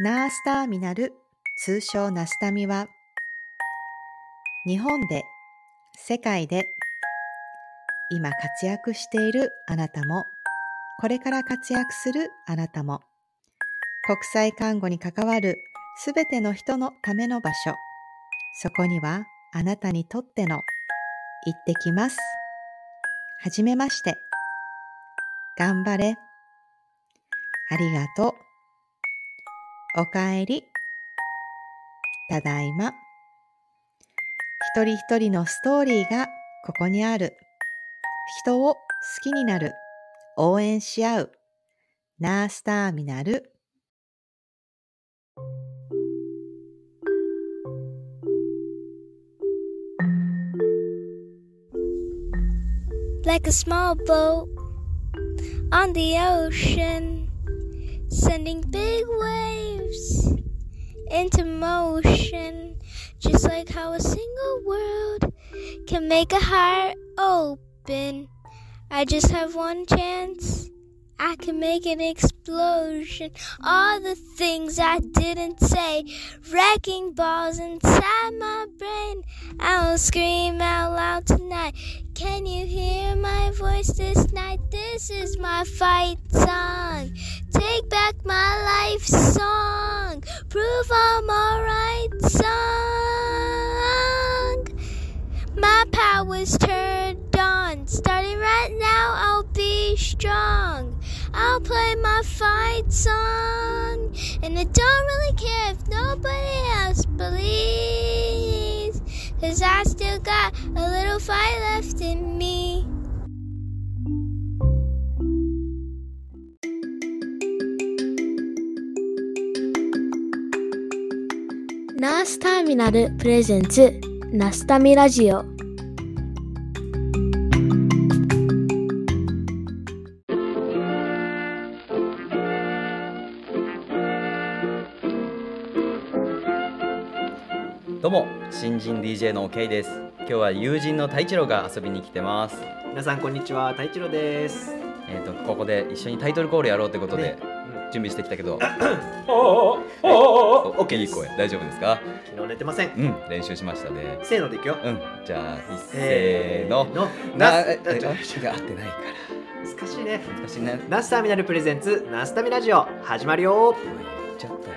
ナースターミナル、通称ナスタミは、日本で、世界で、今活躍しているあなたも、これから活躍するあなたも、国際看護に関わるすべての人のための場所、そこにはあなたにとっての行ってきます。はじめまして。頑張れ。ありがとう。おかえり。ただいま。一人一人のストーリーがここにある。人を好きになる。応援し合う。ナースターミナル。like a small boat on the ocean, sending big waves into motion, just like how a single word can make a heart open. I just have one chance. I can make an explosion. All the things I didn't say, wrecking balls inside my brain. I'll scream out loud tonight. Can you hear my voice this night? This is my fight song. Take back my life song. Prove I'm alright song. My power's turned on. Starting right now, I'll be strong. I'll play my fight song. And I don't really care if nobody else believes. Cause I still got a little fight left in me. ターミナルプレゼンツナスタミラジオ。どうも新人 DJ の K です。今日は友人の太一郎が遊びに来てます。皆さんこんにちは。太一郎です。えっ、とここで一緒にタイトルコールやろうということで、ね準備してきたけど。おおオッケーいい声。大丈夫ですか？昨日寝てません。うん練習しましたね。せーのでいくよ。うんじゃあ一せーの。のなナえあ違う合ってないか難しいね。ら難しいね。ナスターミナルプレゼンツナスタミラジオ始まるよ。言っちゃったよ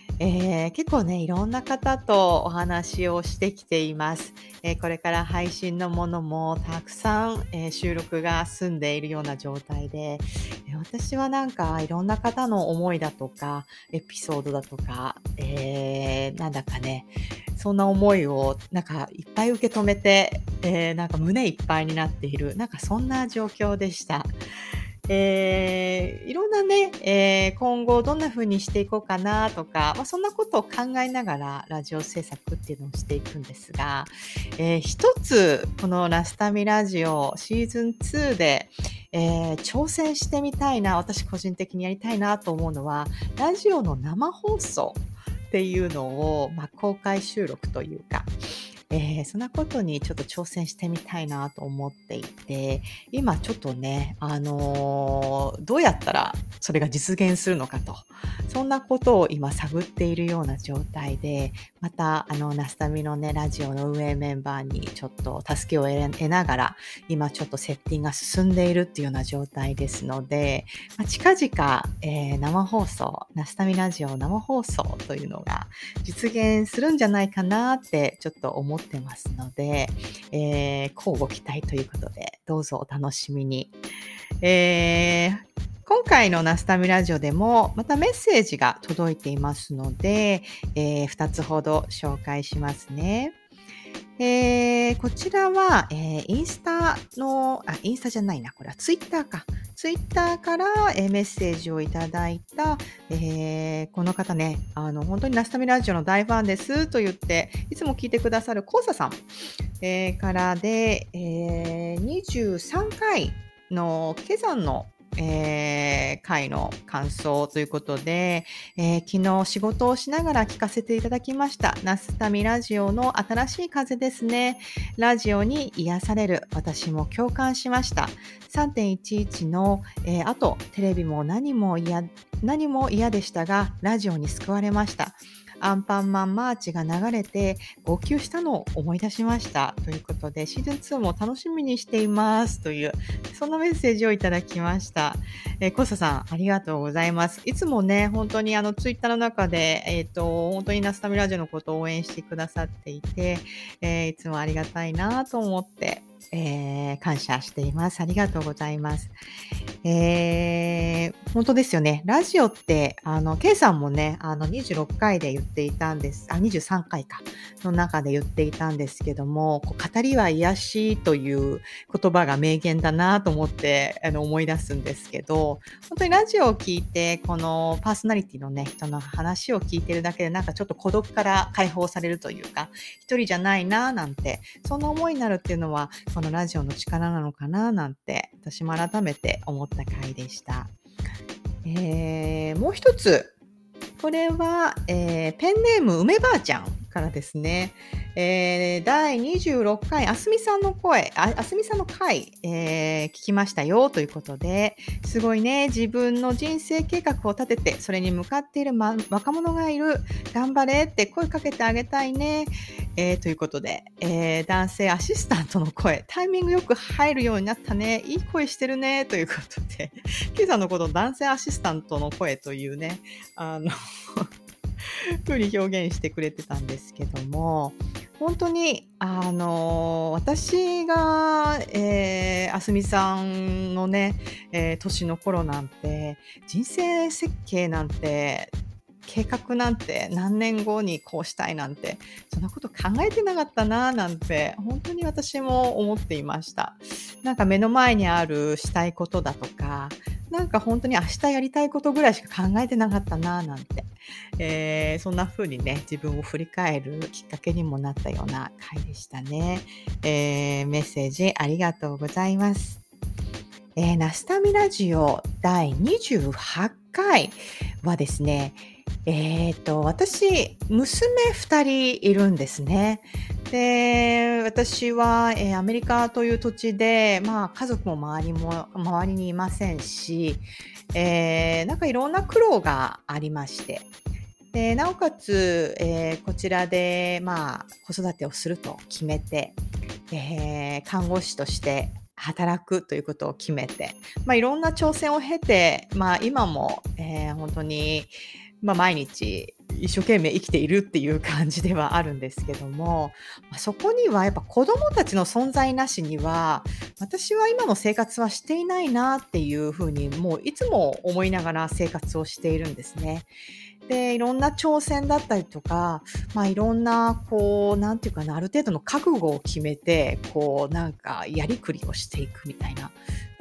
えー結構ねいろんな方とお話をしてきています、えーこれから配信のものもたくさん、えー収録が済んでいるような状態で、え私はなんかいろんな方の思いだとかエピソードだとか、えなんだかねそんな思いをなんかいっぱい受け止めて、えなんか胸いっぱいになっているなんかそんな状況でした。えーいろんなね、えー今後どんな風にしていこうかなとか、まあ、そんなことを考えながらラジオ制作っていうのをしていくんですが、えー一つこのラスタミラジオシーズン2で、えー挑戦してみたいな、私個人的にやりたいなと思うのは、ラジオの生放送っていうのを、まあ、公開収録というか、えーそんなことにちょっと挑戦してみたいなと思っていて、今ちょっとね、あのーどうやったらそれが実現するのかと、そんなことを今探っているような状態で、また、あの、ナスタミのね、ラジオの運営メンバーにちょっと助けを得得ながら、今ちょっとセッティングが進んでいるっていうような状態ですので、まあ、近々、えー生放送、ナスタミラジオ生放送というのが実現するんじゃないかなってちょっと思ってますので、えー、交互期待ということで、どうぞお楽しみに。えー今回のナスタミラジオでもまたメッセージが届いていますので、え2つほど紹介しますね。えーこちらは、えーインスタの、あ、インスタじゃないな、これはツイッターか。ツイッターから、えーメッセージをいただいた、えこの方ね、あの、本当にナスタミラジオの大ファンですと言って、いつも聞いてくださるコーサさん、えからで、えー23回のケザンの、えー回の感想ということで、えー昨日仕事をしながら聞かせていただきました。ナスタミラジオの新しい風ですね。ラジオに癒される。私も共感しました。3.11の、えー後、テレビも何も嫌、何も嫌でしたが、ラジオに救われました。アンパンマンマーチが流れて号泣したのを思い出しました。ということで、シーズン2も楽しみにしています。という、そんなメッセージをいただきました。えー、コサさん、ありがとうございます。いつもね、本当にあの、ツイッターの中で、えっ、と、本当にナスタミラジオのことを応援してくださっていて、えーいつもありがたいなと思って、えー感謝しています。ありがとうございます。えー本当ですよね。ラジオって、あの、ケイさんもね、あの、26回で言っていたんです。あ、23回か。の中で言っていたんですけども、こう語りは癒しという言葉が名言だなと思ってあの思い出すんですけど、本当にラジオを聞いて、このパーソナリティのね、人の話を聞いてるだけで、なんかちょっと孤独から解放されるというか、一人じゃないななんて、そんな思いになるっていうのは、このラジオの力なのかななんて、私も改めて思った回でした。えーもう一つ、これは、えーペンネーム梅ばあちゃんからですね、えー第26回、あすみさんの声、ああすみさんの回、えー聞きましたよということで、すごいね、自分の人生計画を立てて、それに向かっている、ま、若者がいる、頑張れって声かけてあげたいね、えーということで、えー男性アシスタントの声、タイミングよく入るようになったね、いい声してるね、ということで、今朝のこと男性アシスタントの声というね、あの、風に表現してくれてたんですけども、本当に、あの私が、えー、あすみさんのね、えー年の頃なんて、人生設計なんて、計画なんて何年後にこうしたいなんて、そんなこと考えてなかったななんて、本当に私も思っていました。なんか目の前にあるしたいことだとか、なんか本当に明日やりたいことぐらいしか考えてなかったななんて、えーそんな風にね、自分を振り返るきっかけにもなったような回でしたね。えーメッセージありがとうございます。えーナスタミラジオ第28回はですね、えっ、と、私、娘2人いるんですね。で、私は、えーアメリカという土地で、まあ、家族も周りも、周りにいませんし、えーなんかいろんな苦労がありまして、で、なおかつ、えーこちらで、まあ、子育てをすると決めて、えー看護師として働くということを決めて、まあ、いろんな挑戦を経て、まあ、今も、えー本当に、まあ、毎日一生懸命生きているっていう感じではあるんですけども、まあそこにはやっぱ子供たちの存在なしには私は今の生活はしていないなっていうふうにもういつも思いながら生活をしているんですね。でいろんな挑戦だったりとか、まあ、いろんなこうなんていうかなある程度の覚悟を決めてこうなんかやりくりをしていくみたいな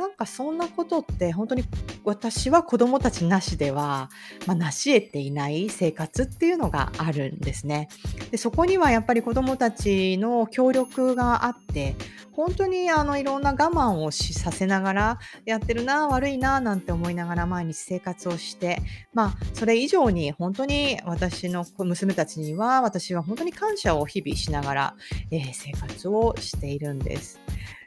なんかそんなことって本当に私は子供たちなしでは、まあ、成し得ていない生活っていうのがあるんですね。でそこにはやっぱり子供たちの協力があって本当にあのいろんな我慢をしさせながらやってるな悪いななんて思いながら毎日生活をしてまあそれ以上に本当に私の娘たちには私は本当に感謝を日々しながら、えー生活をしているんです。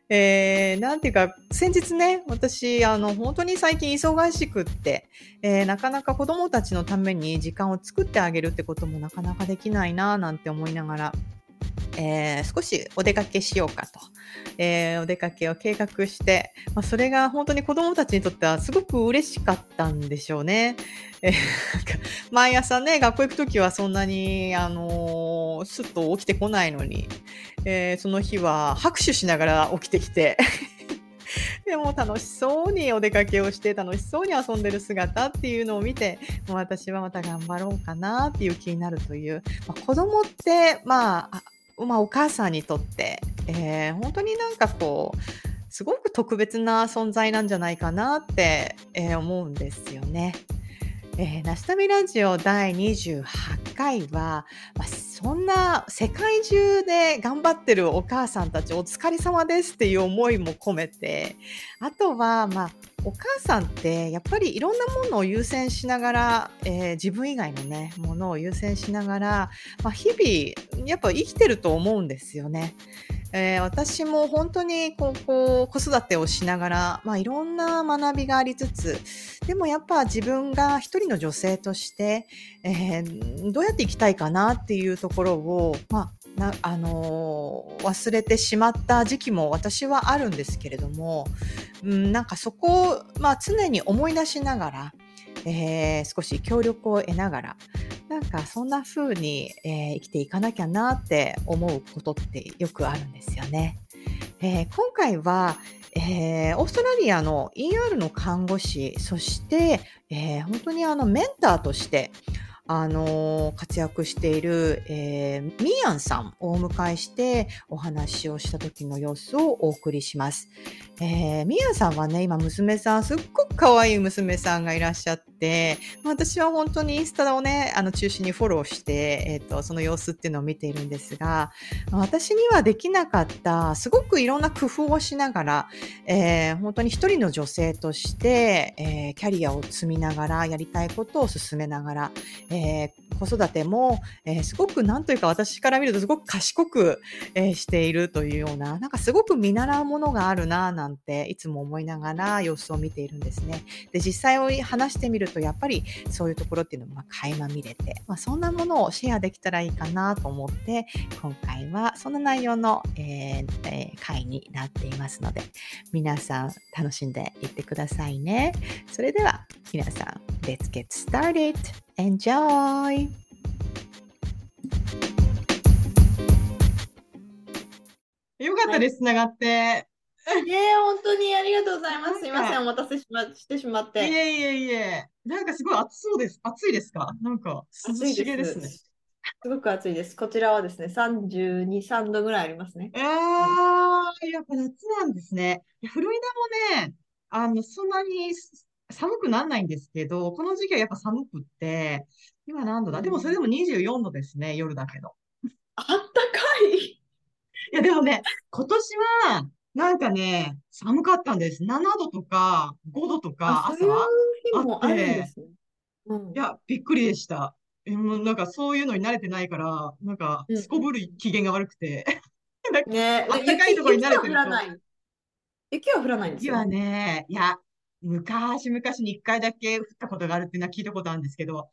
えー、なんていうか、先日ね、私、あの、本当に最近忙しくって、えーなかなか子供たちのために時間を作ってあげるってこともなかなかできないな、なんて思いながら、えー少しお出かけしようかと、えーお出かけを計画して、まあ、それが本当に子供たちにとってはすごく嬉しかったんでしょうね。えー 毎朝ね、学校行くときはそんなに、あのーすっと起きてこないのに、えーその日は拍手しながら起きてきて、でも楽しそうにお出かけをして楽しそうに遊んでる姿っていうのを見て、もう私はまた頑張ろうかなっていう気になるという、まあ、子供って、ま、あまあ、お母さんにとって、えー本当になんかこうすごく特別な存在なんじゃないかなって、えー思うんですよね。えー、ナスタミラジオ第28回は、まあ、そんな世界中で頑張ってるお母さんたちお疲れ様ですっていう思いも込めてあとは、まあ、お母さんってやっぱりいろんなものを優先しながら、えー自分以外のねものを優先しながら、まあ、日々やっぱ生きてると思うんですよね。えー私も本当にこうこう子育てをしながら、まあ、いろんな学びがありつつでもやっぱ自分が一人の女性として、えーどうやって生きたいかなっていうところを、まあなあの忘れてしまった時期も私はあるんですけれども、うん、なんかそこを、まあ、常に思い出しながら、えー少し協力を得ながらなんかそんな風に、えー生きていかなきゃなって思うことってよくあるんですよね。えー今回は、えーオーストラリアの ER の看護師そして、えー本当にあのメンターとしてあのー活躍している、えーミーアンさんをお迎えしてお話をした時の様子をお送りします。えーミーアンさんはね今娘さんすっごく可愛い娘さんがいらっしゃってまあ私は本当にインスタをねあの中心にフォローして、えー、とその様子っていうのを見ているんですが私にはできなかったすごくいろんな工夫をしながら、えー本当に一人の女性として、えーキャリアを積みながらやりたいことを進めながら、えー子育ても、えーすごくなんというか私から見るとすごく賢く、えーしているというようななんかすごく見習うものがあるななんていつも思いながら様子を見ているんですね。で実際を話してみるとやっぱりそういうところっていうのもまあ垣間見れて、まあ、そんなものをシェアできたらいいかなと思って今回はそんな内容の、えーえー回になっていますので皆さん楽しんでいってくださいね。それでは皆さん Let's get started! Enjoy! よかったです、つながって。い え、本当にありがとうございます。すいません、お待たせしま、してしまっいて。えいえいえ。なんかすごい暑そうです。暑いですか？なんか涼しげですね。すごく暑いです。こちらはですね、32、3度ぐらいありますね。えー、やっぱ夏なんですね。フロリダもね、あの、そんなに寒くならないんですけど、この時期はやっぱ寒くって、今何度だ？でもそれでも24度ですね、夜だけど。あったかい。いや、でもね、今年は、なんかね、寒かったんです。7度とか5度とか、あ、そういう朝。日もあるんですね。うんいや、びっくりでした。えもうなんかそういうのに慣れてないから、なんかうんすこぶる機嫌が悪くて。ね、あったかいところに慣れてると雪は降らない。雪は降らないんですよ雪はね、いや、昔々に一回だけ降ったことがあるっていうのは聞いたことあるんですけど、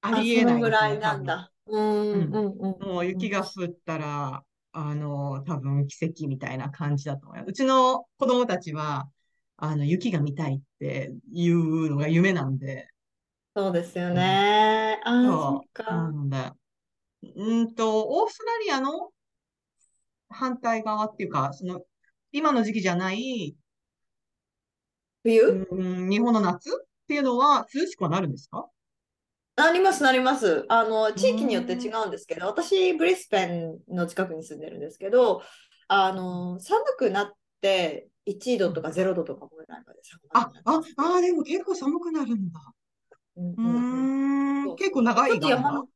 ああ、りえないですそのぐらい。なんだ。うん、うん、うん。もう雪が降ったら、あの、多分奇跡みたいな感じだと思います。うちの子供たちは、あの、雪が見たいっていうのが夢なんで、そうですよね。あー、そそう、なっか。ので、うんと、オーストラリアの反対側っていうか、その、今の時期じゃない、冬？うん、日本の夏っていうのは涼しくはなるんですか？なります、なります。あの、地域によって違うんですけど、私、ブリスベンの近くに住んでるんですけど、あの、寒くなって1度とか0度とかぐらいまで寒あく、なあ、あ、でも結構寒くなるんだ。うんううん結構長い間。の、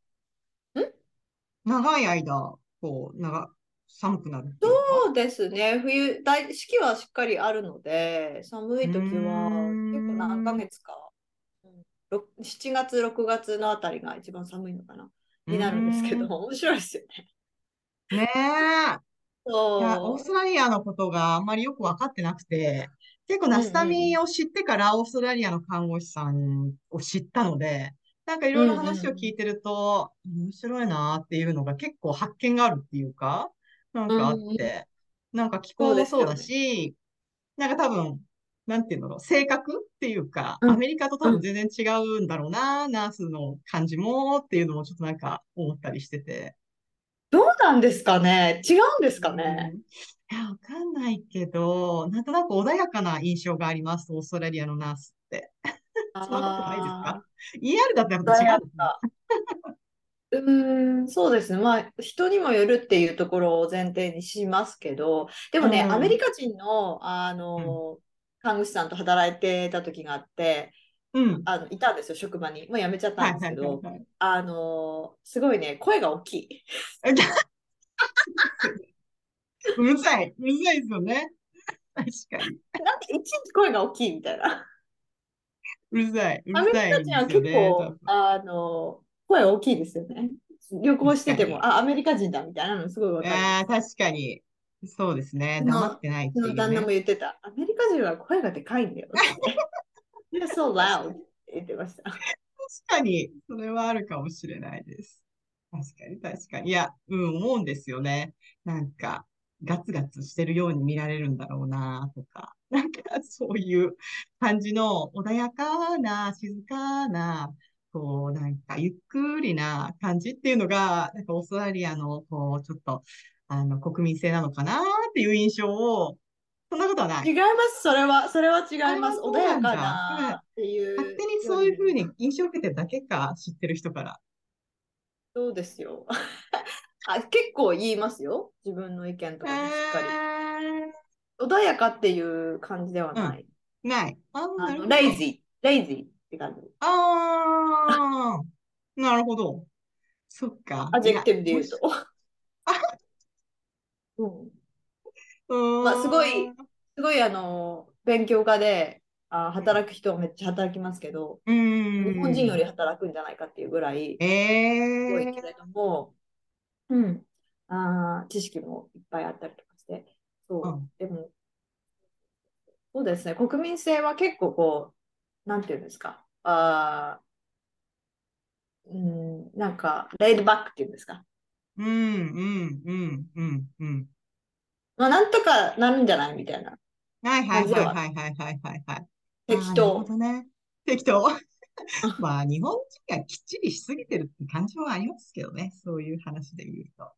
長い間、こう、長、寒くなる。そうですね、冬、大、四季はしっかりあるので、寒い時は結構何ヶ月か、7月、6月のあたりが一番寒いのかな、になるんですけど、面白いですよね。ねえ。いや、オーそストラリアのことがあんまりよく分かってなくて、結構うんうんナスタミを知ってからオーストラリアの看護師さんを知ったので、なんかいろいろ話を聞いてると、面白いなっていうのが結構発見があるっていうか、なんかあっうんうんて、なんか気そう候もそうだですよね。し、なんか多分、なんていうの、性格っていうか、うんアメリカと多分全然違うんだろうな、ナースの感じもっていうのもちょっとなんか思ったりしてて。どうなんですかね？違うんですかね？うんいや、わかんないけど、なんとなく穏やかな印象があります、オーストラリアのナースって。そんなことないですか ?ER だったら穏や違う。うーん、そうですね。まあ、人にもよるっていうところを前提にしますけど、でもね、うんアメリカ人の、あの、看護師さんと働いてた時があって、うん。あの、いたんですよ、職場に。もう辞めちゃったんですけど。あの、すごいね、声が大きい。うるさい。うるさいですよね。確かに。なんでいちいち声が大きいみたいな。うるさい。うアメリるさいんカ人は結構分、あの、声大きいですよね。旅行してても、あ、アメリカ人だみたいなのすごいわかる。ああ、確かに。そうですね。黙ってないっていううちの旦那もね。言ってた。アメリカ人は声がでかいんだよ。You're so loud 言ってました。確かに、それはあるかもしれないです。確かに、確かに。いや、うん、思うんですよね。なんか、ガツガツしてるように見られるんだろうな、とか。なんか、そういう感じの穏やかな、静かな、こう、なんか、ゆっくりな感じっていうのが、なんか、オーストラリアの、こう、ちょっと、あの、国民性なのかなっていう印象を、そんなことはない。違います。それは、それは違います。あー穏やかなっていう。勝手にそういうふうに印象を受けてるだけか、知ってる人から。そうですよ。あ結構言いますよ。自分の意見とかもしっかり。え穏やかっていう感じではない。ー、ない。あー、あ。 lazyー、 lazy って感じ。あー、なるほど。そっか。 adjective で言うとや。うん、まあすごいすごいあの勉強家であ働く人はめっちゃ働きますけど、うーん。日本人より働くんじゃないかっていうぐらいえすごいけれども、うん、あー知識もいっぱいあったりとかして、そう、うん。でも、そうですね、国民性は結構こう、なんていうんですか、あーうん、なんか、レイドバックっていうんですか、ー、うん、うん、うん、うん、うん。まあ、なんとかなるんじゃない？みたいな、はいはいははいはいはいはいはいはい。適あーなる当ほ。どね。適当。まあ、日本人がきっちりしすぎてるって感じはありますけどね。そういう話で言うと。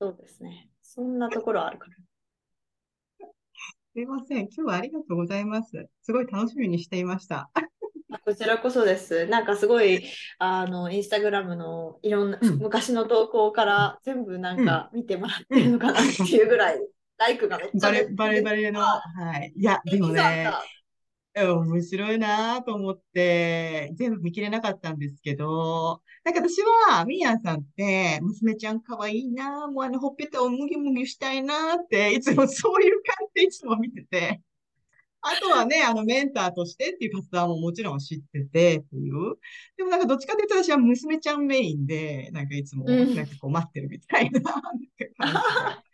そうですね。そんなところあるから。すいません。今日はありがとうございます。すごい楽しみにしていました。あこちらこそです。なんかすごい、あの、インスタグラムのいろんな、うん。昔の投稿から全部なんか見てもらってるのかなっていうぐらい、ライクがめっちゃバレバレバレの、はい。いや、でもね、か面白いなと思って、全部見切れなかったんですけど、なんか私は、ミーヤンさんって、娘ちゃん可愛いなもうあの、ほっぺたをムギムギしたいなって、いつもそういう感じでいつも見てて、あとはね、あの、メンターとしてっていう活動ももちろん知っててっていう。でもなんかどっちかというと私は娘ちゃんメインで、なんかいつも、うんなんかこう待ってるみたいな、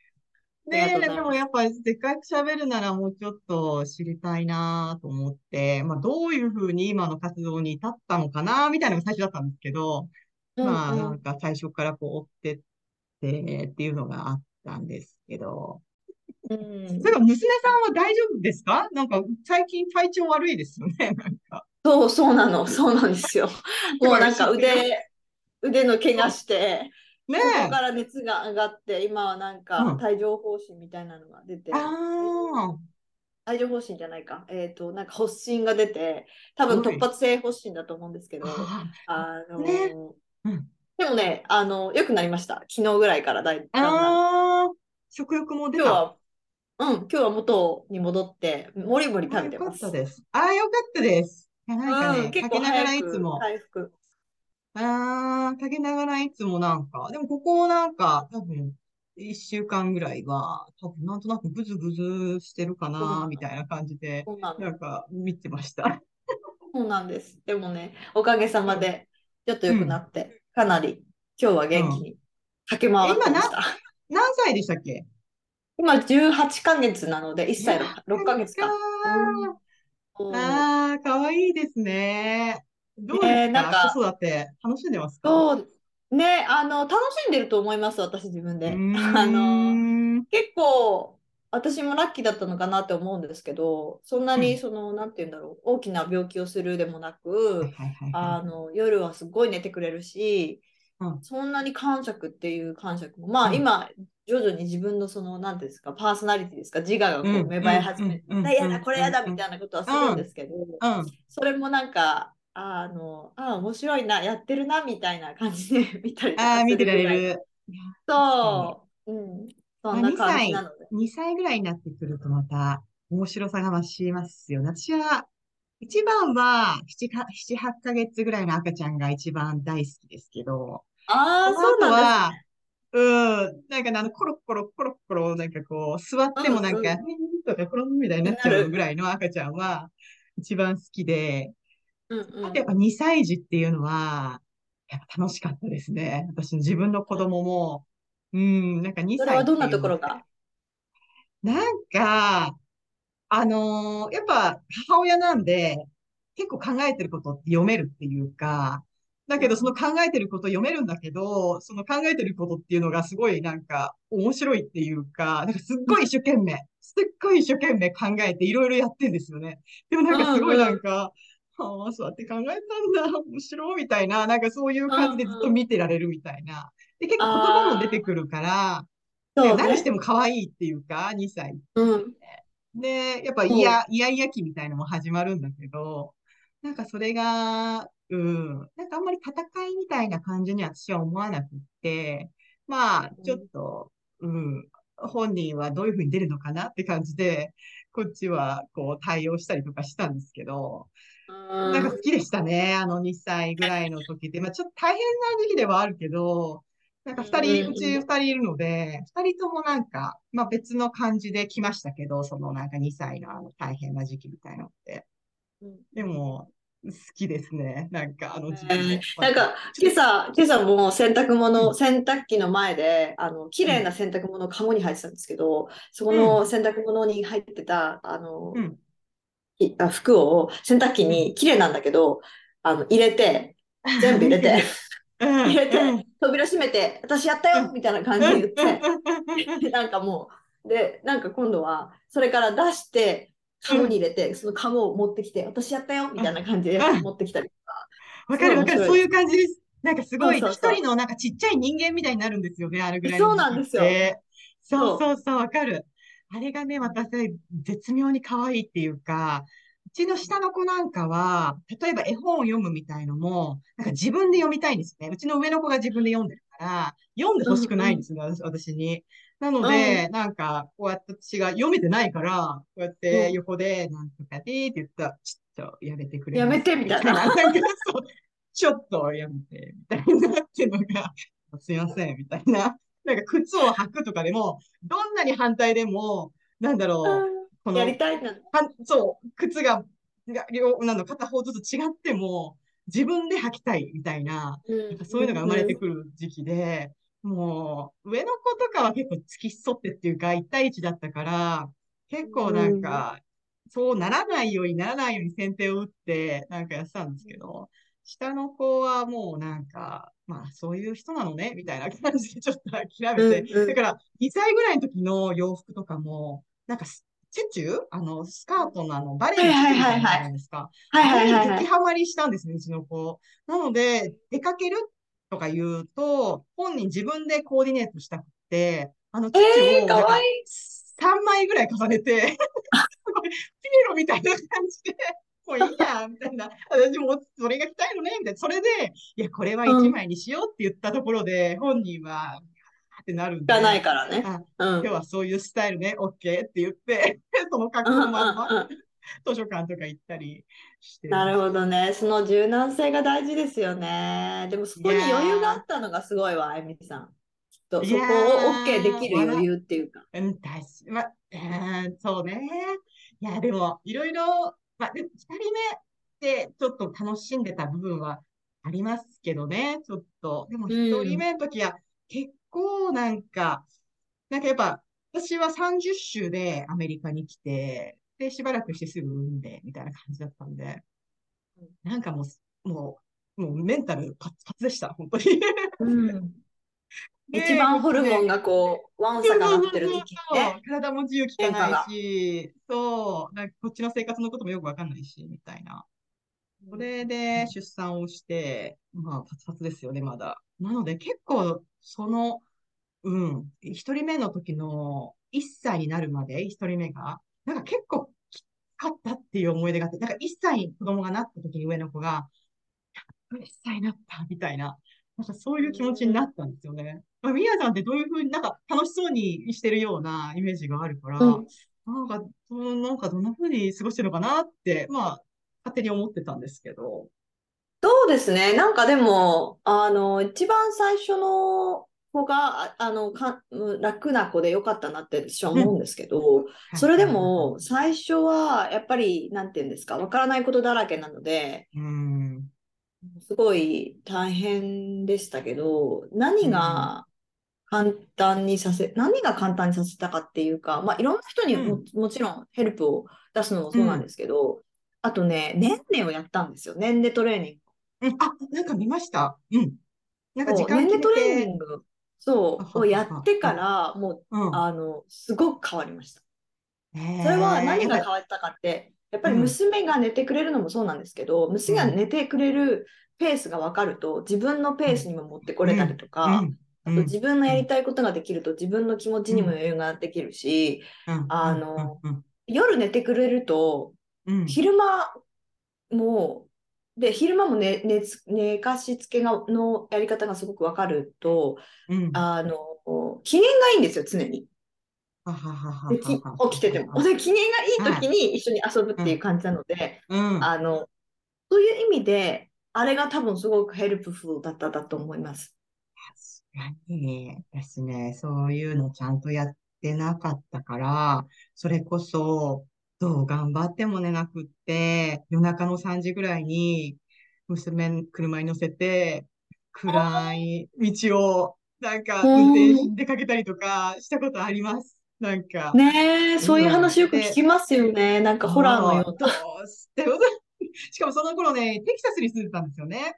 で。でもやっぱりせっかく喋るならもうちょっと知りたいなと思って、まあどういうふうに今の活動に至ったのかなみたいなのが最初だったんですけど、まあうんうんなんか最初からこう追ってってっていうのがあったんですけど、うんそういえば娘さんは大丈夫ですか？なんか最近体調悪いですよね、なんか。そう、そうなの、そうなんですよ。もうなんか腕、腕の怪我して、ねそこえ。から熱が上がって、今はなんかうん帯状疱疹みたいなのが出て、あ帯状疱疹じゃないか、えっと、なんか発疹が出て、多分はい突発性発疹だと思うんですけど、あ。あのねうんでもね、あの、良くなりました。昨日ぐらいからだいだん。食欲も出た。今日は、うん、今日は元に戻って、もりもり食べてます。ああ、よかったです。なんかね、うん、結構ながらいつも、回復。ああ、かけながらいつもなんか、でもここなんか、多分、一週間ぐらいは、多分なんとなくぐずぐずしてるかな、みたいな感じで、なんか見てました。そうなんです。でもね、おかげさまで、ちょっと良くなって、かなり、今日は元気に駆け回ってました。何歳でしたっけ？今、18ヶ月なので、1歳6ヶ月か。うんああ、かわいいですね。どうですねなんか子育て楽しんでますか？そう、ね、あの、楽しんでると思います、私自分で。うー あの、ん。結構、私もラッキーだったのかなって思うんですけど、そんなうんにその、なんて言うんだろう、大きな病気をするでもなはいく、あの、夜はすごい寝てくれるし、うんそんなに感触っていう感触も、まあうん。今、徐々に自分のその、なんていうんですか、パーソナリティですか、自我がこううん。芽生え始めて、うん。うん。あやだ、うんこれやだうんみたいなことはするんですけど。それもなんか、あの、あ、面白いな、やってるな、みたいな感じで 見たりとああ、か見てられ。る。そう、うん、そんな感じなので。2歳ぐらいになってくるとまた面白さが増しますよね。私は、一番は7か、7、8ヶ月ぐらいの赤ちゃんが一番大好きですけど、ああ、そそうなんの後は、うん、なんかねあの、コロッコロコロッコロ、なんかこう、座ってもなんか、うんとかコロンみたいになっちゃうぐらいの赤ちゃんは一番好きで。うんうん。あとやっぱ2歳児っていうのは、やっぱ楽しかったですね。私の自分の子供も、うん、なんか2そ歳れはどんなところが？なんか、あのーやっぱ母親なんで、結構考えてることって読めるっていうか、だけどその考えてること読めるんだけど、その考えてることっていうのがすごいなんか面白いっていうか、なんかすっごい一生懸命、すっごい一生懸命考えていろいろやってんですよね。でもなんかすごいなんか、ああ、そうやって考えたんだ、面白いみたいな、なんかそういう感じでずっと見てられるみたいな。で、結構言葉も出てくるから、そう何してね。も可愛いっていうか、2歳うん。で、やっぱそう。イヤ、イヤイヤ期みたいのも始まるんだけど、なんかそれが、うん、なんかあんまり戦いみたいな感じには私は思わなくって、まあ、ちょっと、うん、本人はどういうふうに出るのかなって感じで、こっちはこう対応したりとかしたんですけど、なんか好きでしたね、あの2歳ぐらいの時って。まあちょっと大変な時期ではあるけど、なんか二人、うち二人いるので、二人ともなんか、まあ別の感じで来ましたけど、そのなんか2歳のあの大変な時期みたいなのって。うん。でも、好きですね。なんかあの時期え。なんか今朝、今朝も洗濯物、洗濯機の前で、あの、綺麗な洗濯物をカゴに入ってたんですけど、そこの洗濯物に入ってた、あの、うん。いあ服を洗濯機に綺麗なんだけど、あの、入れて、全部入れて、うん、入れてうん、扉閉めて、私やったよみたいな感じで言って、なんかもう、で、なんか今度は、それから出して、カゴに入れて、そのカゴを持ってきて、私やったよみたいな感じでうん。持ってきたりとか。わかるわかる。そういう感じ。です。なんかすごい、一人のなんかちっちゃい人間みたいになるんですよね、あれぐらいのそうなんですよ。そそううそうそう、わかる。あれがね、私、絶妙に可愛いっていうか、うちの下の子なんかは、例えば絵本を読むみたいのも、なんか自分で読みたいんですね。うちの上の子が自分で読んでるから、読んでほしくないんですよ、私私に。なので、なんか、こうやって私が読めてないから、こうやって横で、なんとかでって言ったら、ちょっとやめてくれやめてみたいな。な。んかそうちょっとやめて、みたいなっていうのが、すいません、みたいな。なんか靴を履くとかでも、どんなに反対でも、なんだろう、このやりたいな。はそう、靴が、が両、なの、片方ずつ違っても、自分で履きたいみたいな、なん。かそういうのが生まれてくる時期で、もう、上の子とかは結構付き添ってっていうか、1対1だったから、結構なんか、そうならないようにならないように先手を打って、なんかやってたんですけど、下の子はもうなんか、まあそういう人なのね、みたいな感じでちょっと諦めて、うんうん。だから2歳ぐらいの時の洋服とかも、なんかス、チェチュ？あの、スカートのあの、バレエのチュみたいなのあるじゃないですか。はいはいはいあれに激はい。ハマりしたんですね、うちの子。なので、出かけるとか言うと、本人自分でコーディネートしたくて、あの、チェチュえー、かをなんかわいい。3枚ぐらい重ねて、ピエロみたいな感じで、もういいや、みたいな。私もそれが着たいのね、みたいな。それで、いや、これは1枚にしようって言ったところで、本人は、ってなるんで。がないからね。あうん。今日はそういうスタイルね、OK って言って、その格好のまんま、図書館とか行ったりして。なるほどね。その柔軟性が大事ですよね。でもそこに余裕があったのがすごいわ、あゆみさん。そこを OK できる余裕っていうか。うん、確かまあ、えーそうね。いや、でも、いろいろ、まあ、でも二人目ってちょっと楽しんでた部分はありますけどね、ちょっと。でも、一人目の時は結構なんか、なんかやっぱ、私は30週でアメリカに来て、で、しばらくしてすぐ産んで、みたいな感じだったんで、なんかもう、もう、もうメンタルパツパツでした、本当に。うん。で一番ホルモンがこう、ワンサかなってる時期そうそうね。体も自由利かないし、そう、なんかこっちの生活のこともよくわかんないし、みたいな。それで出産をして、まあ、パツパツですよね、まだ。なので結構、その、うん、一人目の時の1歳になるまで、一人目が、なんか結構きつかったっていう思い出があって、なんか1歳に子供がなった時に上の子が、嬉しさになったみたいな、なんかそういう気持ちになったんですよね。まあ、ミヤさんってどういうふうになんか楽しそうにしてるようなイメージがあるから、うんなんか、なんかどんなふうに過ごしてるのかなって、まあ、勝手に思ってたんですけど。そうですね。なんかでも、あの、一番最初の子が、ああの、か、うん楽な子でよかったなって私は思うんですけど、それでも、最初は、やっぱり、なんていうんですか、わからないことだらけなので、うん、すごい大変でしたけど、何が簡単にさせ、何が簡単にさせたかっていうか、まあ、いろんな人にも、もちろんヘルプを出すのもそうなんですけど、あとね、年齢をやったんですよ。年齢トレーニング。うん、あ、なんか見ました。うん。なんか時間決め年齢トレーニてン、グ、そう、をやってから、もう、うん。あの、すごく変わりました。ねそれは何が変わったかって、やっぱりうん。娘が寝てくれるのもそうなんですけど、娘が寝てくれるペースが分かると、自分のペースにも持ってこれたりとか、うん。あと自分のやりたいことができると自分の気持ちにも余裕ができるし、うん。あの、うん。夜寝てくれると、うんうん昼間も、で、昼間も寝、寝つ、寝かしつけが、のやり方がすごく分かると、うんあの、機嫌がいいんですよ、常に。で、起きてても。で、機嫌がいい時に一緒に遊ぶっていう感じなので、うん。あの、そういう意味で、あれが多分すごく helpful だったと思います。確かに、私ね、そういうのちゃんとやってなかったから、それこそ、どう頑張っても寝なくって、夜中の3時ぐらいに、娘、車に乗せて、暗い道を、なんか、運転し出かけたりとかしたことあります。なんか、ねえ、そういう話よく聞きますよね。なんかホラーのようどな。しかもその頃ね、テキサスに住んでたんですよね。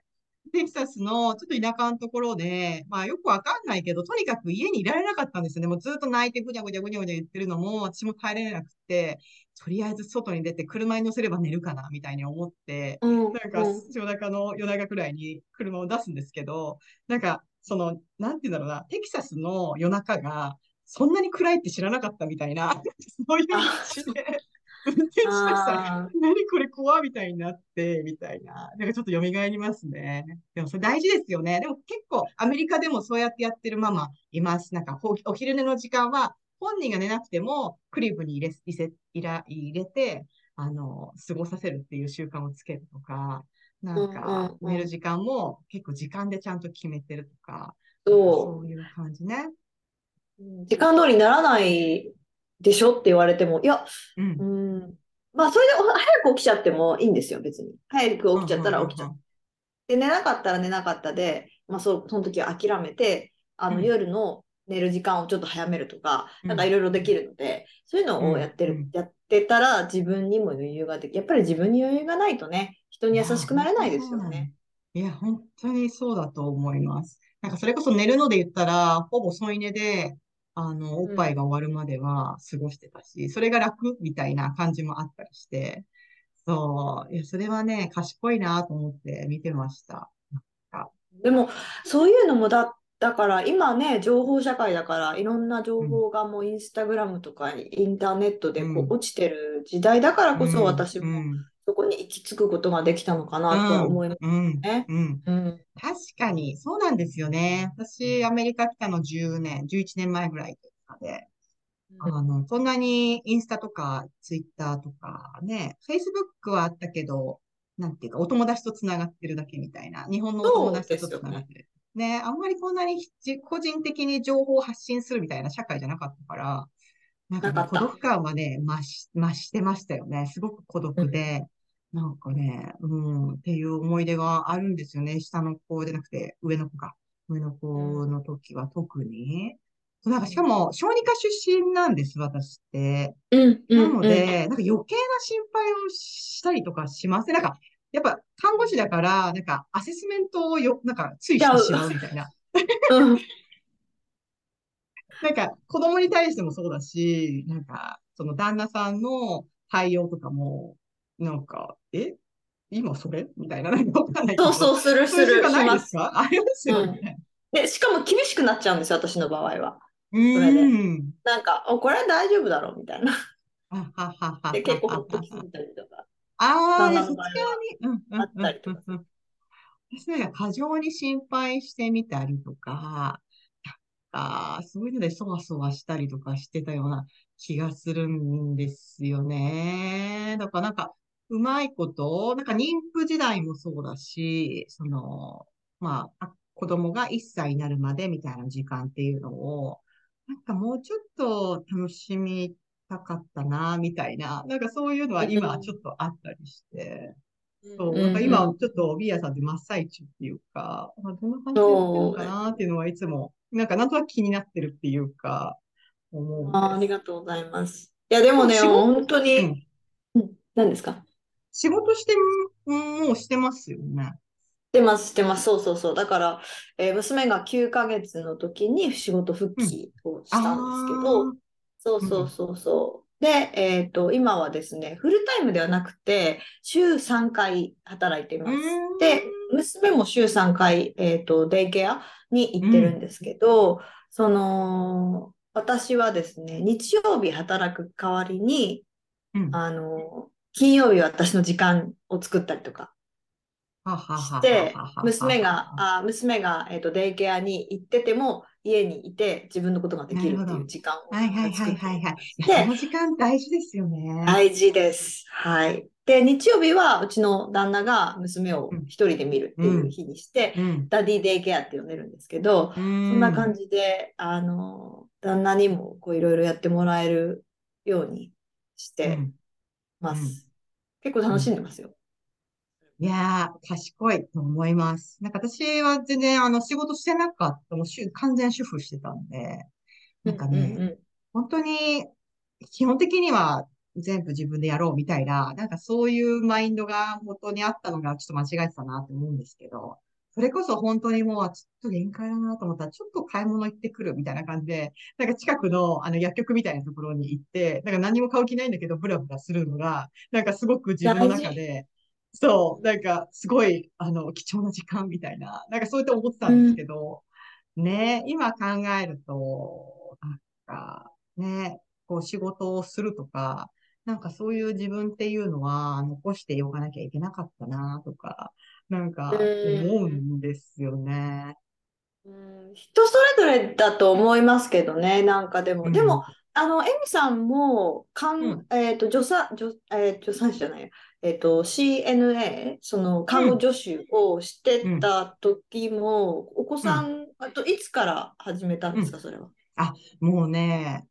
テキサスのちょっと田舎のところで、まあよくわかんないけど、とにかく家にいられなかったんですよね。もうずっと泣いてぐにゃぐにゃぐにゃぐにゃ言ってるのも、私も耐えられなくて、とりあえず外に出て車に乗せれば寝るかな、みたいに思って、うん、なんかうん夜中の夜中くらいに車を出すんですけど、なんか、その、なんて言うんだろうな、テキサスの夜中が、そんなに暗いって知らなかったみたいな、そういう道で、運転しました。あ何これ怖みたいになって、みたいな。なんかちょっと蘇りますね。でもそれ大事ですよね。でも結構アメリカでもそうやってやってるママいます。なんかほお昼寝の時間は本人が寝なくてもクリブに入れ、入れ入れ入れて、あの、過ごさせるっていう習慣をつけるとか、なんか寝る時間も結構時間でちゃんと決めてるとか、そそういう感じね。う。時間通りにならないでしょって言われても、いや、うんう。ん。まあ、それでお早く起きちゃってもいいんですよ、別に。早く起きちゃったら起きちゃう。で、寝なかったら寝なかったで、まあ、そう、その時は諦めて、あの、うん夜の寝る時間をちょっと早めるとか、うんなんかいろいろできるので、そういうのをやってる、うんやってたら自分にも余裕ができ、やっぱり自分に余裕がないとね、人に優しくなれないですよね。いや、本当にそうだと思います。なんかそれこそ寝るので言ったら、ほぼ添い寝で、あの、おっぱいが終わるまでは過ごしてたし、それが楽みたいな感じもあったりして、そう、いや、それはね、賢いなと思って見てました。でも、そういうのもだ、だから、今ね、情報社会だから、いろんな情報がもうインスタグラムとかインターネットでこう落ちてる時代だからこそ、うん私もうん。そこに行き着くことができたのかなとは思いますうん、ね。確かに、そうなんですよね。私、アメリカ来たの10年、11年前ぐらいで、あの、そんなにインスタとかツイッターとかね、フェイスブックはあったけど、なんていうか、お友達とつながってるだけみたいな。日本のお友達とつながってる。ね、あんまりこんなにじ個人的に情報を発信するみたいな社会じゃなかったから、なんかね孤独感はね、増し、増してましたよね。すごく孤独で、なんかね、うん、っていう思い出があるんですよね。下の子じゃなくて、上の子か。上の子の時は特に。なんかしかも、小児科出身なんです、私って。うん、う、なんので、なんか余計な心配をしたりとかしません？なんか、やっぱ看護師だから、なんかアセスメントをよ、なんかついしてしまうみたいな。うん、うん。なんか子供に対してもそうだし、なんかその旦那さんの対応とかも、なんか、え？今それ？みたいな、なんかわかんない。そうそう、する、する、ない。ですか？ありますよね。で、しかも厳しくなっちゃうんですよ、私の場合は。ん。なんか、お、これは大丈夫だろうみたいな。あはははで、結構ほっときすはぎたりとか。ああ、そっち旦那の場合は側に、うんうんあったりとか私なんか過剰に心配してみたりとか、ああ、そういうのでそわそわしたりとかしてたような気がするんですよね。だからなんか、うまいこと、なんか妊婦時代もそうだし、その、まあ、あ子供が1歳になるまでみたいな時間っていうのを、なんかもうちょっと楽しみたかったな、みたいな、なんかそういうのは今ちょっとあったりして、そう、うんなんか今うんちょっとビーヤさんで真っ最中っていうか、まあどんな感じでやってるのかなっていうのはいつも、なんかなんとなく気になってるっていうか、思う。あーありがとうございます。いや、でもね、本当に、うんうん、何ですか？仕事しても、もうしてますよね。してます、してます。そうそうそう。だから、えー娘が9ヶ月の時に仕事復帰をしたんですけど、あそうそうそうそう。で、えっと、今はですね、フルタイムではなくて、週3回働いています。で、娘も週3回、えっと、デイケアに行ってるんですけど、その、私はですね、日曜日働く代わりに、うん。あの、金曜日は私の時間を作ったりとかして娘が、あ、娘が、えっと、デイケアに行ってても、家にいて自分のことができるっていう時間をはいはいはいはいはい。いでや、その時間大事ですよね。大事です。はい。で、日曜日はうちの旦那が娘を一人で見るっていう日にして、うん。ダディデイケアって呼んでるんですけど、そそんな感じ。じで、あの、旦那にもこういろいろやってもらえるようにしてうんます。うん結構楽しんでますよ。いやー、賢いと思います。なんか私は全然あの仕事してなかった。もう主完全主婦してたんで、なんかね、うんうん本当に基本的には全部自分でやろうみたいな、なんかそういうマインドが元にあったのがちょっと間違えてたなと思うんですけど、それこそ本当にもうちょっと限界だなと思ったら、ちょっと買い物行ってくるみたいな感じで、なんか近くのあの薬局みたいなところに行って、なんか何も買う気ないんだけど、ブラブラするのが、なんかすごく自分の中で、そう、なんかすごい、あの、貴重な時間みたいな、なんかそうやって思ってたんですけど、ね、今考えると、なんか、ね、こう仕事をするとか、なんかそういう自分っていうのは残しておかなきゃいけなかったなとか、なんか思うんですよね。うん。人それぞれだと思いますけどね、なんかでも、うん。でも、あの、エミさんも、かん、うん。えっと、助産、助、えー助産師じゃないや、えっと、CNA、その、看護助手をしてた時も、お子さん、あと、いつから始めたんですか、それは？もうね、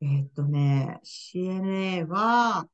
えーっとね、CNA は、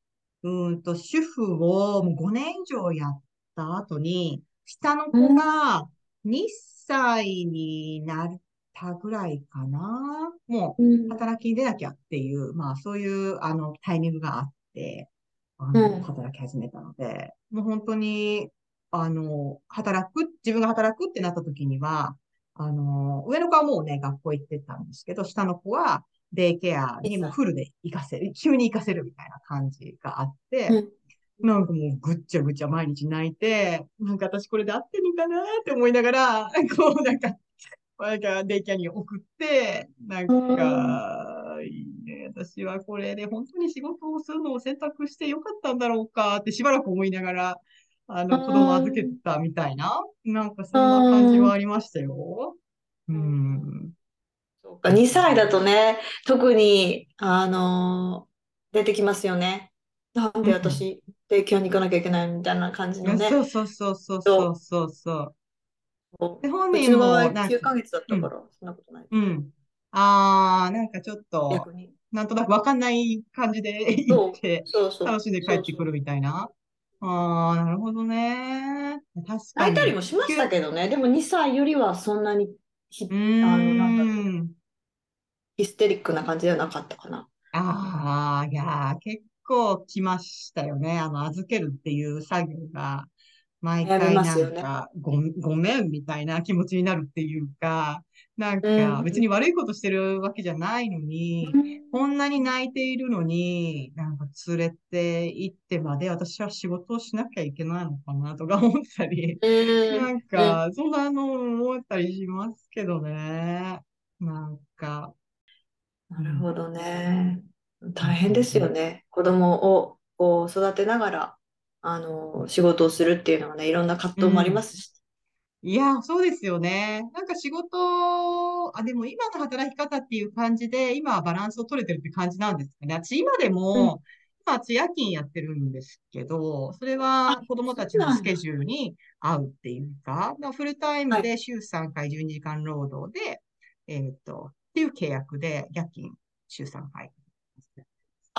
うーんと、主婦をもう5年以上やった後に、下の子が2歳になったぐらいかな。もう、働きに出なきゃっていう、まあそういうあのタイミングがあって、あうん。の、働き始めたので、もう本当に、あの、働く、自分が働くってなった時には、あの、上の子はもうね、学校行ってたんですけど、下の子はデイケアにもうフルで行かせる、急に行かせるみたいな感じがあって、うん。なんかもうぐっちゃぐちゃ毎日泣いて、なんか私これで合ってるのかなって思いながら、こうなんか、なんかデイケアに送って、なんか、私はこれで本当に仕事をするのを選択してよかったんだろうかってしばらく思いながら、あの、子供預けてたみたいな、なんかそんな感じはありましたよ。うん。そうか、2歳だとね、特に、あの出てきますよね。なんで私、デイケアに行かなきゃいけないみたいな感じのね。そうそうそうそうそうそうそう。で本うち人もの場合、なんか9ヶ月だったから、そんなことない。うん。あー、なんかちょっと、逆に。なんとなくわかんない感じで行って。楽しんで帰ってくるみたいな。あー、なるほどね。確か泣いたに。りもしましたけどね。でも2歳よりはそんなにひあのなんだ。ヒステリックな感じではなかったかな。あー、いやー、結構来ましたよね。あの、預けるっていう作業が、毎回なんか、ご、ごめんみたいな気持ちになるっていうか、なんうかん。別に悪いことしてるわけじゃないのに、こんなに泣いているのに、なんか連れて行ってまで私は仕事をしなきゃいけないのかなとか思ったり、うん。なんか、そんなの思ったりしますけどね。なんか、なるほどね。大変ですよね。子供をこう育てながら、あの、仕事をするっていうのはね、いろんな葛藤もありますし。いや、そうですよね。なんか仕事、あ、でも今の働き方っていう感じで、今はバランスを取れてるって感じなんですかね。私今でうん。も、今私夜勤やってるんですけど、それあ、は子供そたちのスケ。ジュールに合うっていうか、フルタイムはい。で週3回12時間労働で、えっと、っていう契約で夜勤週3回。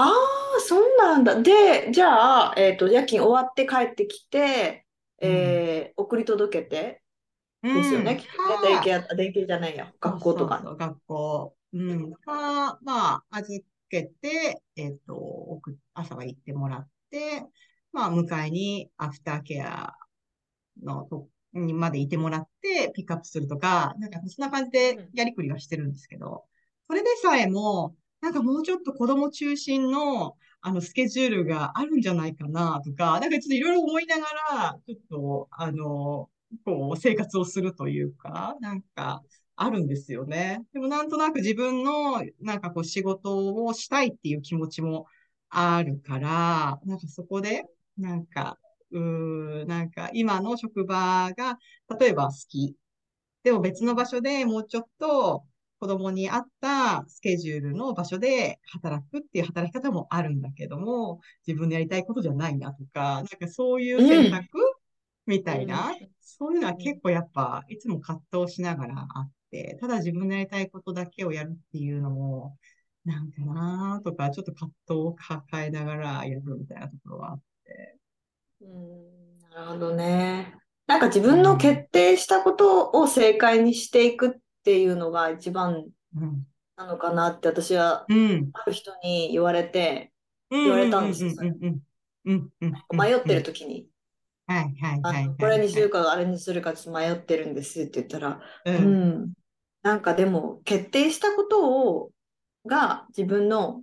ああ、そうなんだ。で、じゃあ、えっと、夜勤終わって帰ってきて、うん。えー送り届けてですよね、うん。きっとね。デイか、ケア、デイケアじゃないや、そ学う校と。そうそう、学校。うん。か、まあ、預けて、えっと、送朝は行ってもらって、まあ、迎えにアフターケアのと、にまでいてもらって、ピックアップするとか、なんか、そんな感じうん。でやりくりはしてるんですけど、それでさえも、なんかもうちょっと子供中心の、あの、スケジュールがあるんじゃないかな、とか、なんかちょっといろいろ思いながら、ちょっと、あの、こう、生活をするというか、なんか、あるんですよね。でもなんとなく自分の、なんかこう、仕事をしたいっていう気持ちもあるから、なんかそこで、なんか、うー、なんか今の職場が、例えば好き。でも別の場所でもうちょっと子供に合ったスケジュールの場所で働くっていう働き方もあるんだけども、自分でやりたいことじゃないなとか、なんかそういううん。選択みたうん。いな、そういうのはうん結構やっぱいつも葛藤しながらあって、ただ自分のやりたいことだけをやるっていうのも、なんかなとか、ちょっと葛藤を抱えながらやるみたいなところはあって。うんなるほどね。なんか自う分のん、決定したことを正解にしていくっていうのが一番うん、なのかなって私はうん、ある人に言われて、うん、言われたんですよ、迷ってるうん。時に、はい、はい、あの、はい、こ。れにするかあれにするかちょっと迷ってるんですって言ったら、う、うんん、なんかでも決定したことを、が自分の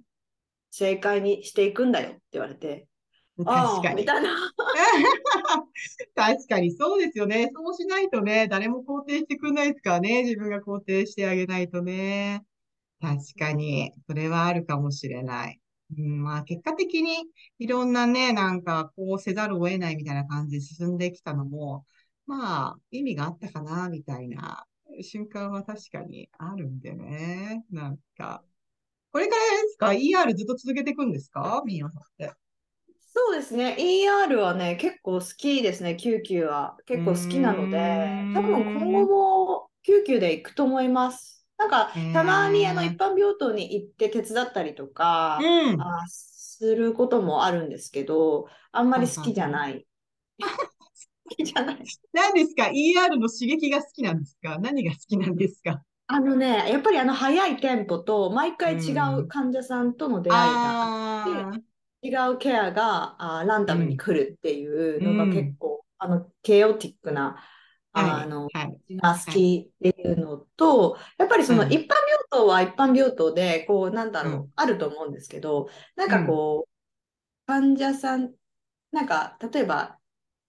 正解にしていくんだよって言われて、確かに。確かにそうですよね。そうしないとね、誰も肯定してくれないですからね。自分が肯定してあげないとね。確かに、それはあるかもしれない。うん、まあ結果的にいろんなね、なんかこうせざるを得ないみたいな感じで進んできたのも、まあ意味があったかな、みたいな瞬間は確かにあるんでね。なんか、これからですか ?ER ずっと続けていくんですか？ミーナさんって。そうですね。ER はね、結構好きですね。救急は。う結構好きなので、多分今。後も救急で行くと思います。なんか、えたまにあの一ー、般病棟に行って手伝ったりとか、うん。あ、することもあるんですけど、あんまはり好きじゃ。ない。好きじゃない。何ですか ?ER の刺激が好きなんですか？何が好きなんですか？あのね、やっぱりあの速いテンポと、毎う。回違うん患者さんとの出会いがあって、ああ、違うケアがあランダムにうん、来るっていううのが結ん。構あのケオティックなはい、あのはい、が好はい。きっていうのとやっぱりそうのん、一般病棟は一般病棟でこうなんだうん、ろうあると思うんですけどなんかうん、こう患者さんなんか例えば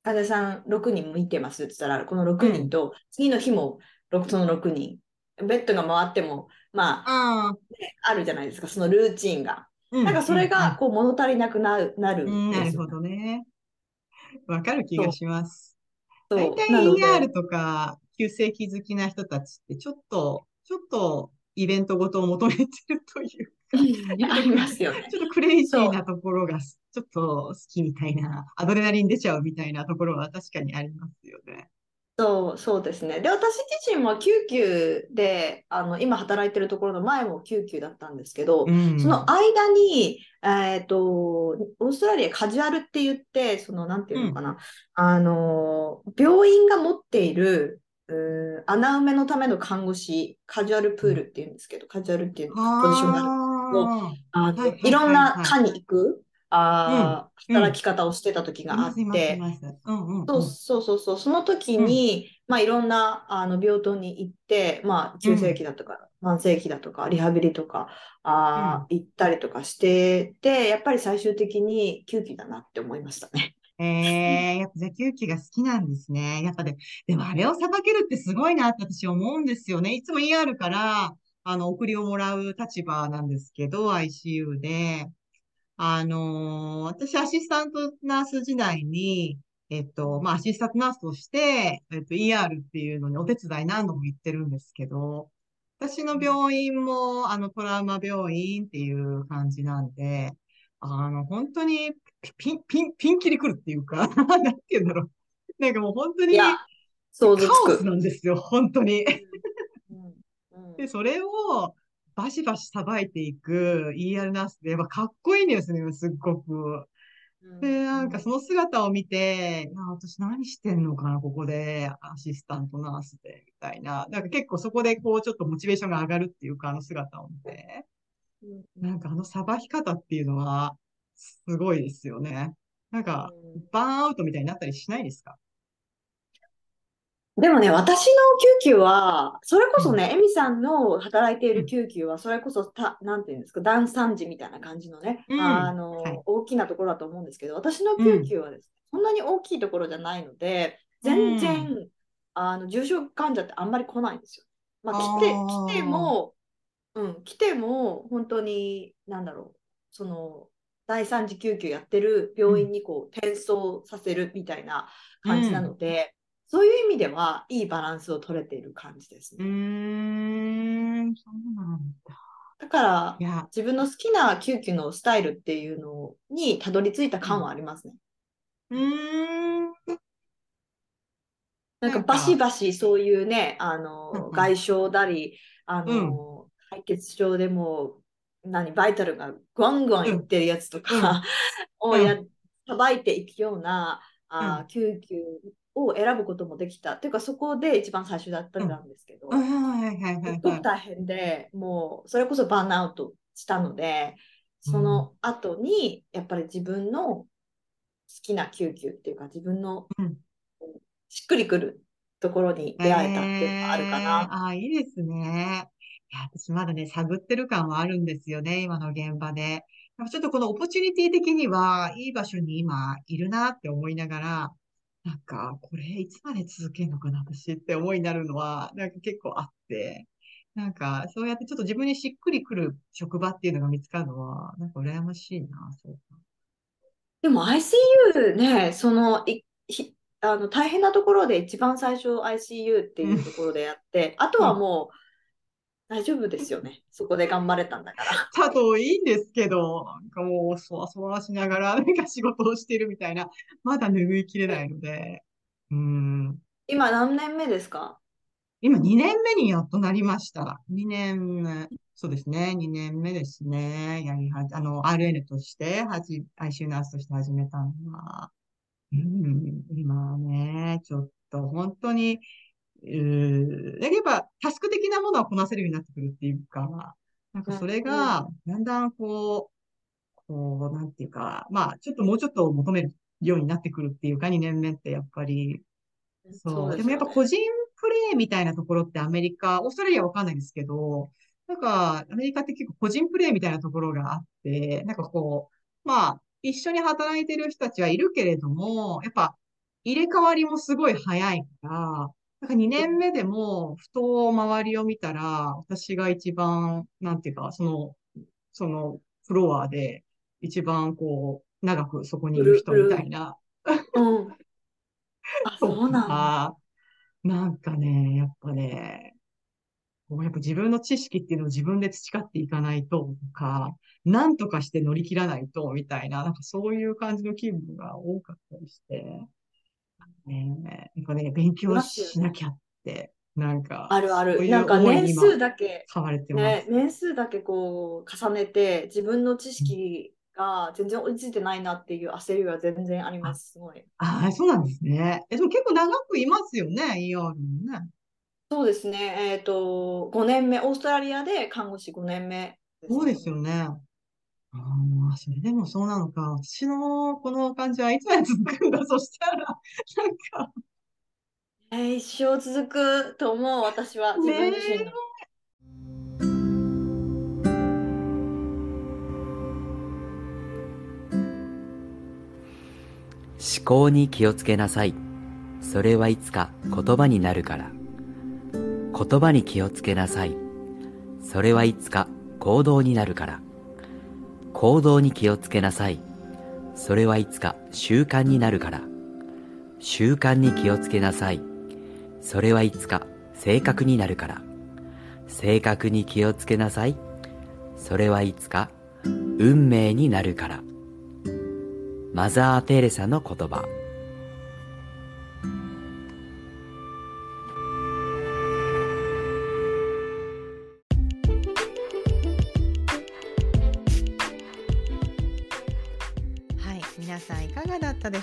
患者さん6人見てますって言ったらこのう6人ん。と次の日も6その6人ベッドが回ってもまあああ、ねあるじゃないですかそのルーチンが。うん、なんかそれうん、がこう物足りなくなる、なる。なるほどね。わかる気がします。大。体 ER で、とか急性期好きな人たちってちょっと、ちょっとイベントごとを求めてるというか、ありますよね。ちょっとクレイジー。なところがちょっと好きみたいな、アドレナリン出ちゃうみたいなところは確かにありますよね。そう、そうですね。で、私自身も救急で、あの、今働いてるところの前も救急だったんですけど、うそん。の間に、えっと、オーストラリアカジュアルって言って、その、なんていううん。のかな、あの、病院が持っている、うー穴埋めのための看護師、カジュアルプールっていうんですけど、カジュアルっていうポジションがあるんですけど、はああ。はの、いはいいろん。な科に行く、うん。あー、うん。働き方をしてた時があって、ます。うんうんそううん。そうそうそう、その時うん。に、まあ、いろんなあの病棟に行って、まあ、う急性ん。期だとか、慢性期だとか、リハビリとか、うん。あー、行ったりとかしてて、やっぱり最終的に救急だなって思いましたね。ええやっぱじゃあ吸気が好きなんですね。やっぱで、でもあれをさばけるってすごいなって私思うんですよね。いつも ER から、あの、送りをもらう立場なんですけど、ICU で。あのー私アシスタントナース時代に、えっと、まあ、アシスタントナースとして、えっと、ER っていうのにお手伝い何度も行ってるんですけど、私の病院も、あの、トラウマ病院っていう感じなんで、あの、本当にピン、ピン、ピンキリ来るっていうか、なんて言うんだろう。なんかもう本当にカオス。なんですよ、本当に。で、それをバシバシさばいていく ER ナースで、やっぱかっこいいんですね、すっごく。で、なんかその姿を見て、いや、私何してんのかな、ここで、アシスタントナースで、みたいな。なんか結構そこでこう、ちょっとモチベーションが上がるっていうか、あの姿を見て。うんなんかあのさばき方っていうのは、すごいですよね。なんか、うんバーンアウトみたいになったりしないですか？でもね、私の救急は、それこそね、エミさんの働いている救急は、それこそた、なんていうんですか、第三次みたいな感じのね、うん。あの、はい。大きなところだと思うんですけど、私の救急はですね、そんなに大きいところじゃないので、全然、あの重症患者ってあんまり来ないんですよ。まあ、来て、来ても、うん、来ても、本当に、なんだろう、その、第三次救急やってる病院にこう転送させるみたいな感じなので、そういう意味ではいいバランスを取れている感じですね。ん、そうなんだ。だから自分の好きな救急のスタイルっていうのにたどり着いた感はありますね。うーん、なんかバシバシそういうね、あうんの、うん。外傷だり、あの、敗血症でも、何、バイタルがグワングワンいってるやつとか、をうん。や、さばいていくような、あ救急を選ぶこともできた。っていうか、そこで一番最初だったんですけど、はいはいはいはいはい。すっごく大変で、もうそれこそバーンアウトしたので、その後にやっぱり自分の好きな救急っていうか、自分のうんしっくりくるところに出会えたっていうのがあるかえーな。あー、いいですね。いや、私まだね、探ってる感はあるんですよね、今の現場で。ちょっとこのオポチュニティ的には、いい場所に今いるなって思いながら、なんか、これいつまで続けるのかな、私って思いになるのは、なんか結構あって。なんか、そうやってちょっと自分にしっくりくる職場っていうのが見つかるのは、なんか羨ましいな、そうか。でも ICU ね、そのいひあの大変なところで一番最初 ICU っていうところでやって、あとはもう大丈夫ですよね。そこで頑張れたんだから。だといいんですけど、なんかもう、そわそわしながら、なんか仕事をしてるみたいな、まだ拭いきれないので、うん。今何年目ですか？今2年目にやっとなりました。2年目、そうですね、2年目ですね。やりはじ、あの、RN として、はじ、ICU ナースとして始めたのは、うん、今はね、ちょっと本当に、うーやっぱタスク的なものはこなせるようになってくるっていうか、なんかそれが、だんだんこう、こう、なんていうか、まあ、ちょっともうちょっと求めるようになってくるっていうか、2年目ってやっぱり、そう。でもやっぱ個人プレイみたいなところってアメリカ、オーストラリアはわかんないですけど、なんかアメリカって結構個人プレイみたいなところがあって、なんかこう、まあ、一緒に働いてる人たちはいるけれども、やっぱ入れ替わりもすごい早いから、なんか2年目でも、ふと周りを見たら、私が一番、なんていうか、その、そのフロアで一番こう、長くそこにいる人みたいな、うん。あ、そうなんなんかね、やっぱね、こうやっぱ自分の知識っていうのを自分で培っていかないと、とか、なんとかして乗り切らないと、みたいな、なんかそういう感じの気分が多かったりして、ね、なんかね、勉強しなきゃって、なんか、あるある。なんか年数だけ、買われてます。ね、年数だけこう重ねて自分の知識が全然追いついてないなっていう焦りは全然あります。すごい。ああ、そうなんですね。え、でも結構長くいますよね、ER もね。そうですね。えっと、5年目、オーストラリアで看護師5年目ですそうですよね。ああ、それでもそうなのか。私のこの感じはいつまで続くんだ？そしたら、なんか、えー一生続くと思う、私は。自分自身の。思考に気をつけなさい。それはいつか言葉になるから。言葉に気をつけなさい。それはいつか行動になるから。行動に気をつけなさい。それはいつか習慣になるから。習慣に気をつけなさい。それはいつか性格になるから。性格に気をつけなさい。それはいつか運命になるから。マザー・テレサの言葉。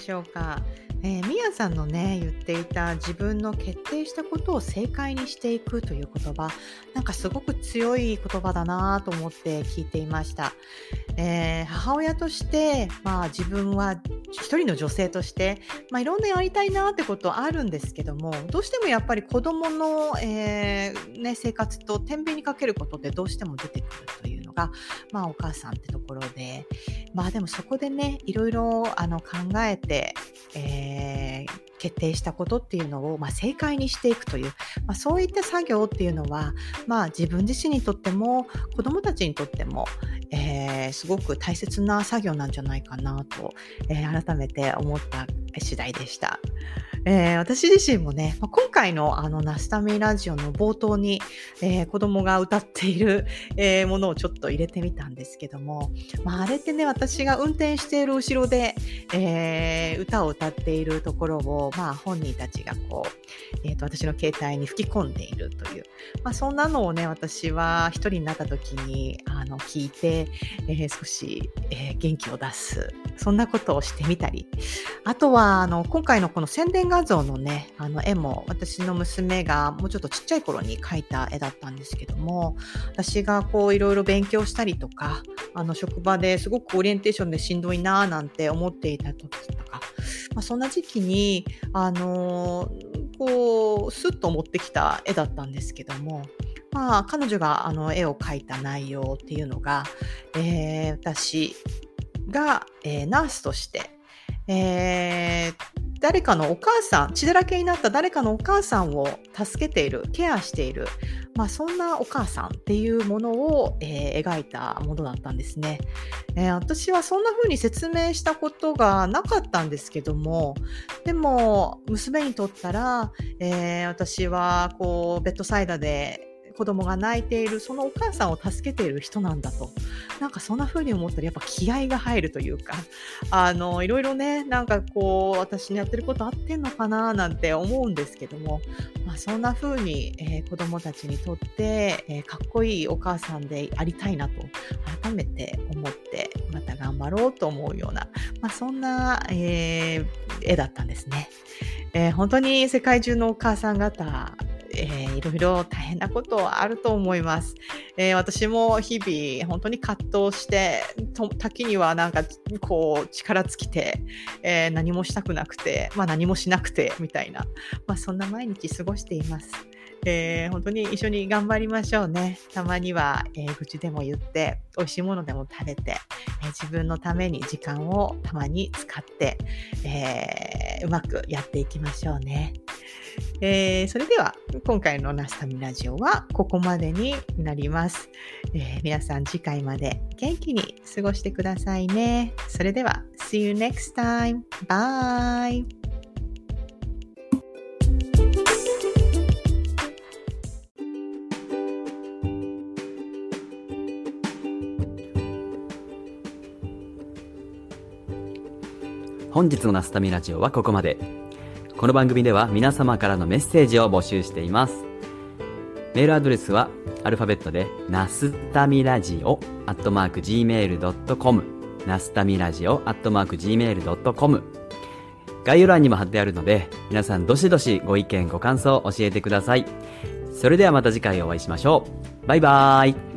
しょうか？えー、みやさんのね言っていた自分の決定したことを正解にしていくという言葉なんかすごく強い言葉だなと思って聞いていました、えー、母親として、まあ、自分は一人の女性として、まあ、いろんなやりたいなってことあるんですけどもどうしてもやっぱり子どもの、えーね、生活と天秤にかけることってどうしても出てくるというが、まあ、お母さんってところでまあでもそこでねいろいろあの考えて、えー決定したことっていうのを、まあ、正解にしていくという、まあ、そういった作業っていうのは、まあ、自分自身にとっても子どもたちにとっても、えーすごく大切な作業なんじゃないかなと、えー改めて思った次第でした。えー私自身もね、まあ今回のあのナスタミラジオの冒頭に、えー子供が歌っている、えーものをちょっと入れてみたんですけども、まあ、あれってね、私が運転している後ろで、えー歌を歌っているところを、まあ、本人たちがこう、えーと私の携帯に吹き込んでいるという、まあ、そんなのをね、私は一人になった時にあの聞いて、えー少し、えー元気を出す、そんなことをしてみたり、あとは、あの、今回のこの宣伝画像のね、あの絵も、私の娘がもうちょっとちっちゃい頃に描いた絵だったんですけども、私がこういろいろ勉強したりとか、あの職場ですごくオリエンテーションでしんどいなぁなんて思っていた時とか、まあ、そんな時期に、あのーこう、スッと持ってきた絵だったんですけども、まあ、彼女があの絵を描いた内容っていうのが、えー私が、えーナースとして、えー誰かのお母さん、血だらけになった誰かのお母さんを助けている、ケアしている、まあ、そんなお母さんっていうものを、えー描いたものだったんですね、えー私はそんな風に説明したことがなかったんですけども、でも、娘にとったら、えー私はこうベッドサイダーで子供が泣いているそのお母さんを助けている人なんだとなんかそんな風に思ったらやっぱ気合が入るというかあのいろいろねなんかこう私にやってること合ってんのかななんて思うんですけども、まあ、そんな風に、えー子供たちにとって、えーかっこいいお母さんでありたいなと改めて思ってまた頑張ろうと思うような、まあ、そんな、えー絵だったんですね。えー本当に世界中のお母さん方えーいろいろ大変なことはあると思います。えー私も日々本当に葛藤して、と時にはなんかこう力尽きて、えー何もしたくなくて、まあ何もしなくてみたいな、まあそんな毎日過ごしています。えー本当に一緒に頑張りましょうね。たまには、えー愚痴でも言って、美味しいものでも食べて、えー自分のために時間をたまに使って、えうまくやっていきましょうね。えーそれでは今回のナスタミラジオはここまでになります、えー皆さん次回まで元気に過ごしてくださいね。それでは See you next time. Bye! 本日のナスタミラジオはここまで。この番組では皆様からのメッセージを募集しています。メールアドレスはアルファベットで、ナスタミラジオアットマーク Gmail.com ナスタミラジオアットマーク Gmail.com 概要欄にも貼ってあるので、皆さんどしどしご意見ご感想を教えてください。それではまた次回お会いしましょう。バイバーイ。